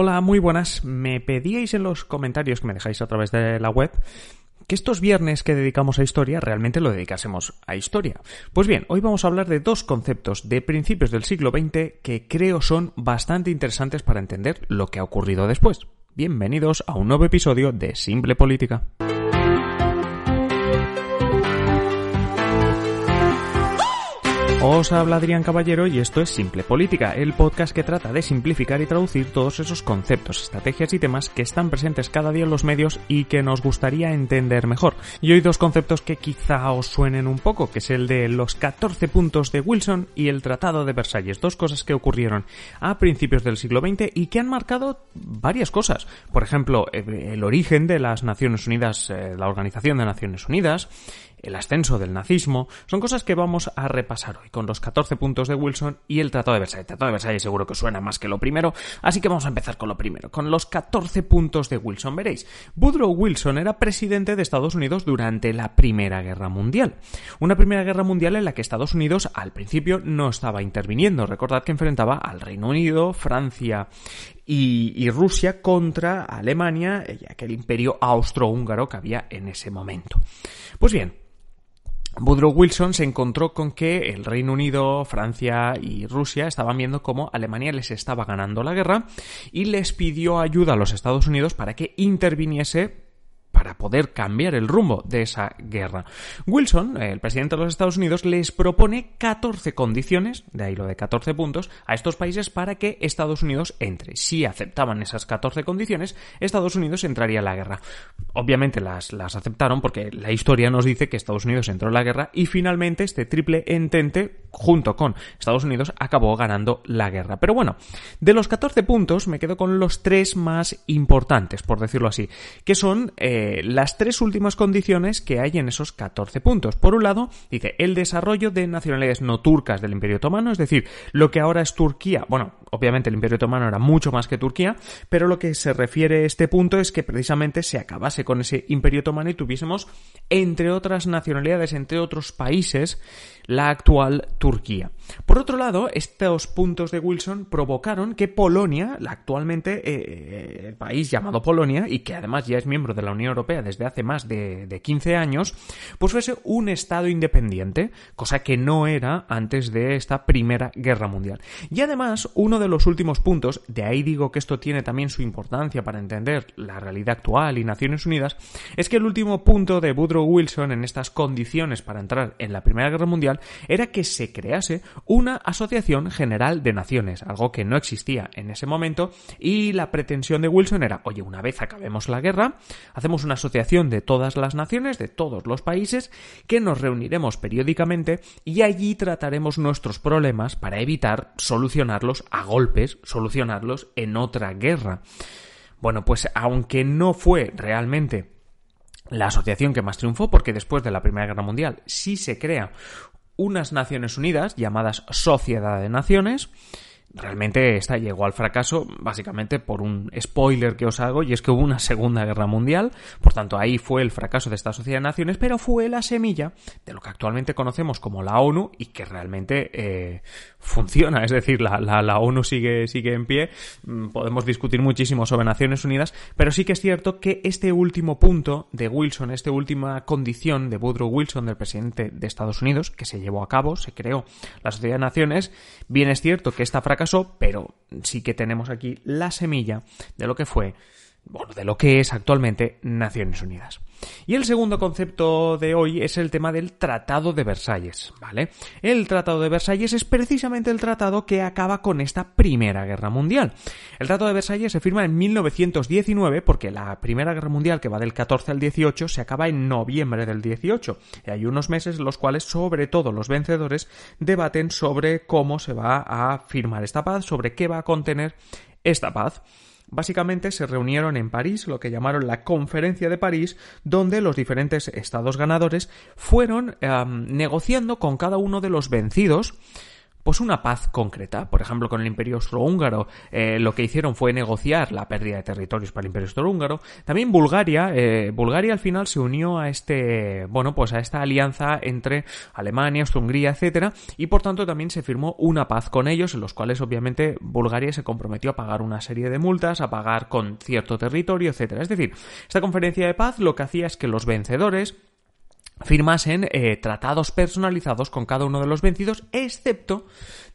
Hola, muy buenas. Me pedíais en los comentarios que me dejáis a través de la web que estos viernes que dedicamos a historia realmente lo dedicásemos a historia. Pues bien, hoy vamos a hablar de dos conceptos de principios del siglo XX que creo son bastante interesantes para entender lo que ha ocurrido después. Bienvenidos a un nuevo episodio de Simple Política. Os habla Adrián Caballero y esto es Simple Política, el podcast que trata de simplificar y traducir todos esos conceptos, estrategias y temas que están presentes cada día en los medios y que nos gustaría entender mejor. Y hoy dos conceptos que quizá os suenen un poco, que es el de los 14 puntos de Wilson y el Tratado de Versalles, dos cosas que ocurrieron a principios del siglo XX y que han marcado varias cosas. Por ejemplo, el origen de las Naciones Unidas, eh, la Organización de Naciones Unidas, el ascenso del nazismo, son cosas que vamos a repasar hoy con los 14 puntos de Wilson y el Tratado de Versalles. El Tratado de Versalles seguro que suena más que lo primero, así que vamos a empezar con lo primero, con los 14 puntos de Wilson. Veréis, Woodrow Wilson era presidente de Estados Unidos durante la Primera Guerra Mundial. Una Primera Guerra Mundial en la que Estados Unidos al principio no estaba interviniendo. Recordad que enfrentaba al Reino Unido, Francia y, Rusia contra Alemania y aquel imperio austrohúngaro que había en ese momento. Pues bien, Woodrow Wilson se encontró con que el Reino Unido, Francia y Rusia estaban viendo cómo Alemania les estaba ganando la guerra y les pidió ayuda a los Estados Unidos para que interviniese para poder cambiar el rumbo de esa guerra. Wilson, el presidente de los Estados Unidos, les propone 14 condiciones, de ahí lo de 14 puntos, a estos países para que Estados Unidos entre. Si aceptaban esas 14 condiciones, Estados Unidos entraría en la guerra. Obviamente las, las aceptaron porque la historia nos dice que Estados Unidos entró en la guerra y finalmente este triple entente, junto con Estados Unidos, acabó ganando la guerra. Pero bueno, de los 14 puntos me quedo con los tres más importantes, por decirlo así, que son eh, las tres últimas condiciones que hay en esos 14 puntos. Por un lado, dice el desarrollo de nacionalidades no turcas del Imperio Otomano, es decir, lo que ahora es Turquía. Bueno, obviamente el Imperio Otomano era mucho más que Turquía, pero lo que se refiere a este punto es que precisamente se acabase con ese Imperio Otomano y tuviésemos, entre otras nacionalidades, entre otros países, la actual Turquía. Por otro lado, estos puntos de Wilson provocaron que Polonia, la actualmente eh, el país llamado Polonia, y que además ya es miembro de la Unión Europea desde hace más de, de 15 años, pues fuese un Estado independiente, cosa que no era antes de esta Primera Guerra Mundial. Y además, uno de los últimos puntos, de ahí digo que esto tiene también su importancia para entender la realidad actual y Naciones Unidas, es que el último punto de Woodrow Wilson en estas condiciones para entrar en la Primera Guerra Mundial era que se crease una Asociación General de Naciones, algo que no existía en ese momento, y la pretensión de Wilson era, oye, una vez acabemos la guerra, hacemos una asociación de todas las naciones, de todos los países, que nos reuniremos periódicamente y allí trataremos nuestros problemas para evitar solucionarlos a golpes, solucionarlos en otra guerra. Bueno, pues aunque no fue realmente la asociación que más triunfó, porque después de la Primera Guerra Mundial sí se crea unas Naciones Unidas llamadas Sociedad de Naciones, realmente esta llegó al fracaso básicamente por un spoiler que os hago y es que hubo una segunda guerra mundial. Por tanto ahí fue el fracaso de esta sociedad de naciones pero fue la semilla de lo que actualmente conocemos como la ONU y que realmente eh, funciona. Es decir la, la, ONU sigue sigue en pie. Mm, podemos discutir muchísimo sobre Naciones Unidas pero sí que es cierto que este último punto de Wilson esta última condición de Woodrow Wilson del presidente de Estados Unidos que se llevó a cabo se creó la sociedad de naciones bien es cierto que esta fracaso, pero sí que tenemos aquí la semilla de lo que fue, bueno, de lo que es actualmente Naciones Unidas. Y el segundo concepto de hoy es el tema del Tratado de Versalles, ¿vale? El Tratado de Versalles es precisamente el tratado que acaba con esta Primera Guerra Mundial. El Tratado de Versalles se firma en 1919 porque la Primera Guerra Mundial, que va del 14 al 18, se acaba en noviembre del 18. Y hay unos meses en los cuales, sobre todo los vencedores, debaten sobre cómo se va a firmar esta paz, sobre qué va a contener esta paz. Básicamente se reunieron en París, lo que llamaron la Conferencia de París, donde los diferentes estados ganadores fueron negociando con cada uno de los vencidos pues una paz concreta. Por ejemplo, con el Imperio Austrohúngaro eh, lo que hicieron fue negociar la pérdida de territorios para el Imperio Austrohúngaro. También Bulgaria, eh, Bulgaria al final se unió a este, bueno, pues a esta alianza entre Alemania, Austria-Hungría, etcétera, y por tanto también se firmó una paz con ellos, en los cuales obviamente Bulgaria se comprometió a pagar una serie de multas, a pagar con cierto territorio, etcétera. Es decir, esta conferencia de paz lo que hacía es que los vencedores firmasen eh, tratados personalizados con cada uno de los vencidos, excepto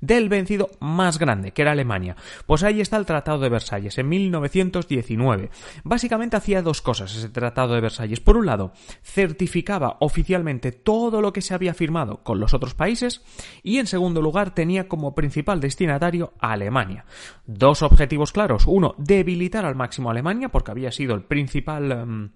del vencido más grande, que era Alemania. Pues ahí está el Tratado de Versalles, en 1919. Básicamente hacía dos cosas ese Tratado de Versalles. Por un lado, certificaba oficialmente todo lo que se había firmado con los otros países y en segundo lugar tenía como principal destinatario a Alemania. Dos objetivos claros. Uno, debilitar al máximo a Alemania porque había sido el principal... Em,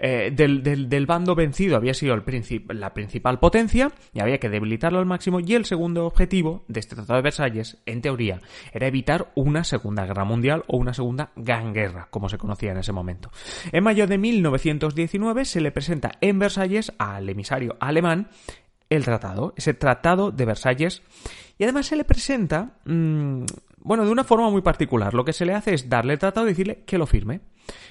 eh, del, del, bando vencido había sido el la principal potencia y había que debilitarlo al máximo y el segundo objetivo de este Tratado de Versalles, en teoría, era evitar una Segunda Guerra Mundial o una Segunda Gran Guerra, como se conocía en ese momento. En mayo de 1919 se le presenta en Versalles al emisario alemán el tratado, ese Tratado de Versalles, y además se le presenta, mm, bueno, de una forma muy particular. Lo que se le hace es darle el tratado y decirle que lo firme.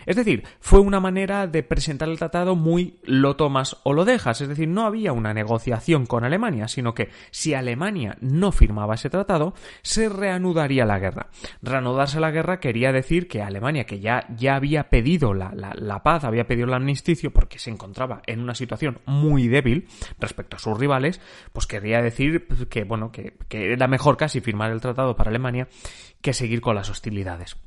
Es decir, fue una manera de presentar el tratado muy lo tomas o lo dejas, es decir, no había una negociación con Alemania, sino que si Alemania no firmaba ese tratado, se reanudaría la guerra. Reanudarse la guerra quería decir que Alemania, que ya, ya había pedido la, la, paz, había pedido el amnisticio porque se encontraba en una situación muy débil respecto a sus rivales, pues quería decir que, bueno, que, que era mejor casi firmar el tratado para Alemania que seguir con las hostilidades.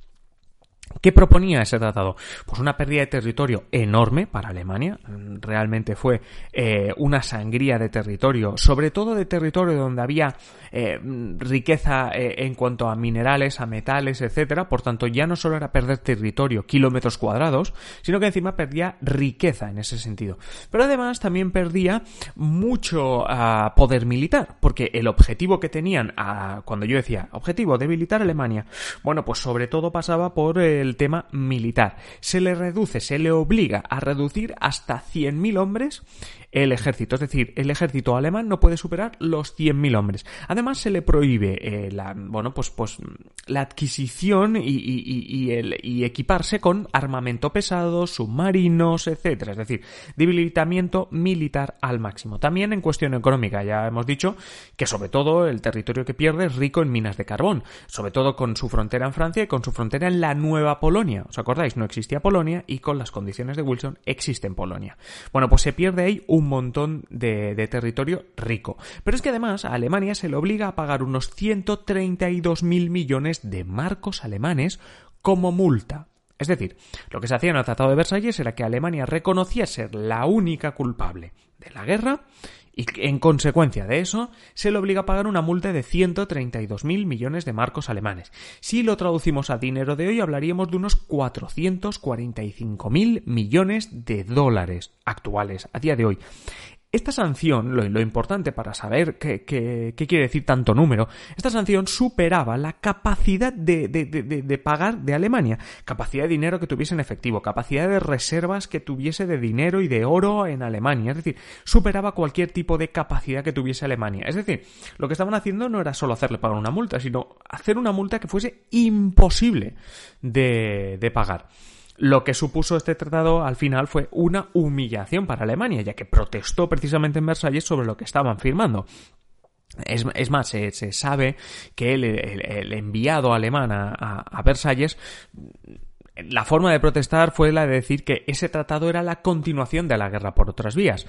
¿Qué proponía ese tratado? Pues una pérdida de territorio enorme para Alemania. Realmente fue eh, una sangría de territorio, sobre todo de territorio donde había eh, riqueza eh, en cuanto a minerales, a metales, etcétera. Por tanto, ya no solo era perder territorio, kilómetros cuadrados, sino que encima perdía riqueza en ese sentido. Pero además también perdía mucho ah, poder militar, porque el objetivo que tenían, ah, cuando yo decía objetivo debilitar Alemania, bueno, pues sobre todo pasaba por el tema militar. Se le reduce, se le obliga a reducir hasta 100.000 hombres el ejército. Es decir, el ejército alemán no puede superar los 100.000 hombres. Además, se le prohíbe eh, la, bueno, pues, pues, la adquisición y, y, el, y, equiparse con armamento pesado, submarinos, etcétera. Es decir, debilitamiento militar al máximo. También en cuestión económica, ya hemos dicho que sobre todo el territorio que pierde es rico en minas de carbón, sobre todo con su frontera en Francia y con su frontera en la Nueva Polonia. ¿Os acordáis? No existía Polonia y con las condiciones de Wilson existe en Polonia. Bueno, pues se pierde ahí un un montón de, territorio rico. Pero es que además a Alemania se le obliga a pagar unos 132 mil millones de marcos alemanes como multa. Es decir, lo que se hacía en el Tratado de Versalles era que Alemania reconocía ser la única culpable de la guerra y en consecuencia de eso se le obliga a pagar una multa de 132.000 millones de marcos alemanes. Si lo traducimos a dinero de hoy hablaríamos de unos 445.000 millones de dólares actuales a día de hoy. Esta sanción, lo, importante para saber qué, quiere decir tanto número, esta sanción superaba la capacidad de, de, pagar de Alemania, capacidad de dinero que tuviese en efectivo, capacidad de reservas que tuviese de dinero y de oro en Alemania, es decir, superaba cualquier tipo de capacidad que tuviese Alemania. Es decir, lo que estaban haciendo no era solo hacerle pagar una multa, sino hacer una multa que fuese imposible de pagar. Lo que supuso este tratado al final fue una humillación para Alemania, ya que protestó precisamente en Versalles sobre lo que estaban firmando. Es, más, se, sabe que el, enviado alemán a, Versalles la forma de protestar fue la de decir que ese tratado era la continuación de la guerra por otras vías.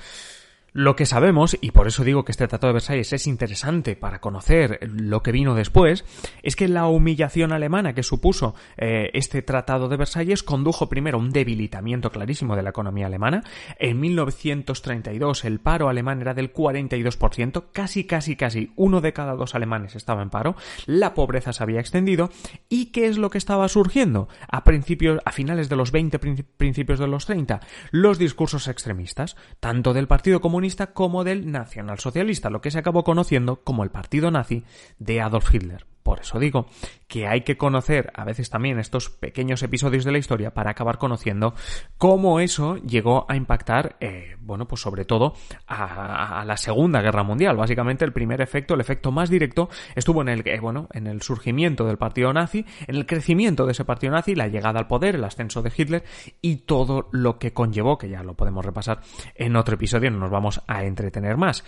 Lo que sabemos, y por eso digo que este Tratado de Versalles es interesante para conocer lo que vino después, es que la humillación alemana que supuso eh, este Tratado de Versalles condujo primero a un debilitamiento clarísimo de la economía alemana. En 1932 el paro alemán era del 42%, casi, casi, casi uno de cada dos alemanes estaba en paro, la pobreza se había extendido, ¿y qué es lo que estaba surgiendo? A principios, a finales de los 20, principios de los 30, los discursos extremistas, tanto del Partido Comunista como del nacionalsocialista, lo que se acabó conociendo como el partido nazi de Adolf Hitler. Por eso digo que hay que conocer a veces también estos pequeños episodios de la historia para acabar conociendo cómo eso llegó a impactar, eh, bueno, pues sobre todo a, la Segunda Guerra Mundial. Básicamente el primer efecto, el efecto más directo, estuvo en el, eh, bueno, en el surgimiento del partido nazi, en el crecimiento de ese partido nazi, la llegada al poder, el ascenso de Hitler y todo lo que conllevó, que ya lo podemos repasar en otro episodio, no nos vamos a entretener más.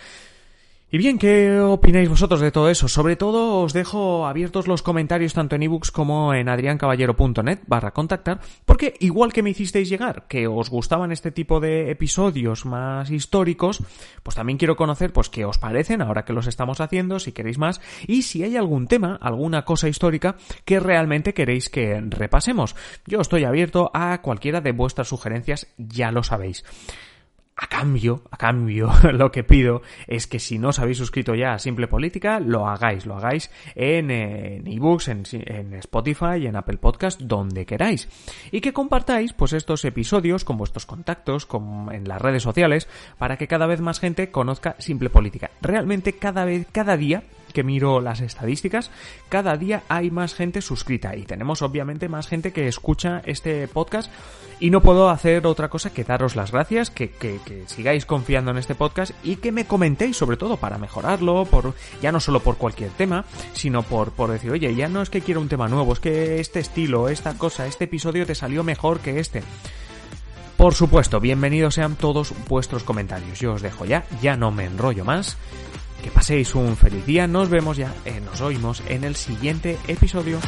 Y bien, ¿qué opináis vosotros de todo eso? Sobre todo os dejo abiertos los comentarios tanto en ebooks como en adriancaballero.net barra contactar, porque igual que me hicisteis llegar que os gustaban este tipo de episodios más históricos, pues también quiero conocer pues qué os parecen ahora que los estamos haciendo, si queréis más, y si hay algún tema, alguna cosa histórica que realmente queréis que repasemos. Yo estoy abierto a cualquiera de vuestras sugerencias, ya lo sabéis. A cambio, a cambio, lo que pido es que si no os habéis suscrito ya a Simple Política, lo hagáis, lo hagáis en ebooks, en, en, Spotify, en Apple Podcast, donde queráis. Y que compartáis, pues, estos episodios con vuestros contactos, con, en las redes sociales, para que cada vez más gente conozca Simple Política. Realmente cada vez, cada día que miro las estadísticas, cada día hay más gente suscrita y tenemos obviamente más gente que escucha este podcast y no puedo hacer otra cosa que daros las gracias, que, sigáis confiando en este podcast y que me comentéis sobre todo para mejorarlo, por ya no solo por cualquier tema, sino por, por decir, oye, ya no es que quiero un tema nuevo, es que este estilo, esta cosa, este episodio te salió mejor que este. Por supuesto, bienvenidos sean todos vuestros comentarios. Yo os dejo ya, ya no me enrollo más. Que paséis un feliz día, nos vemos ya, eh, nos oímos en el siguiente episodio.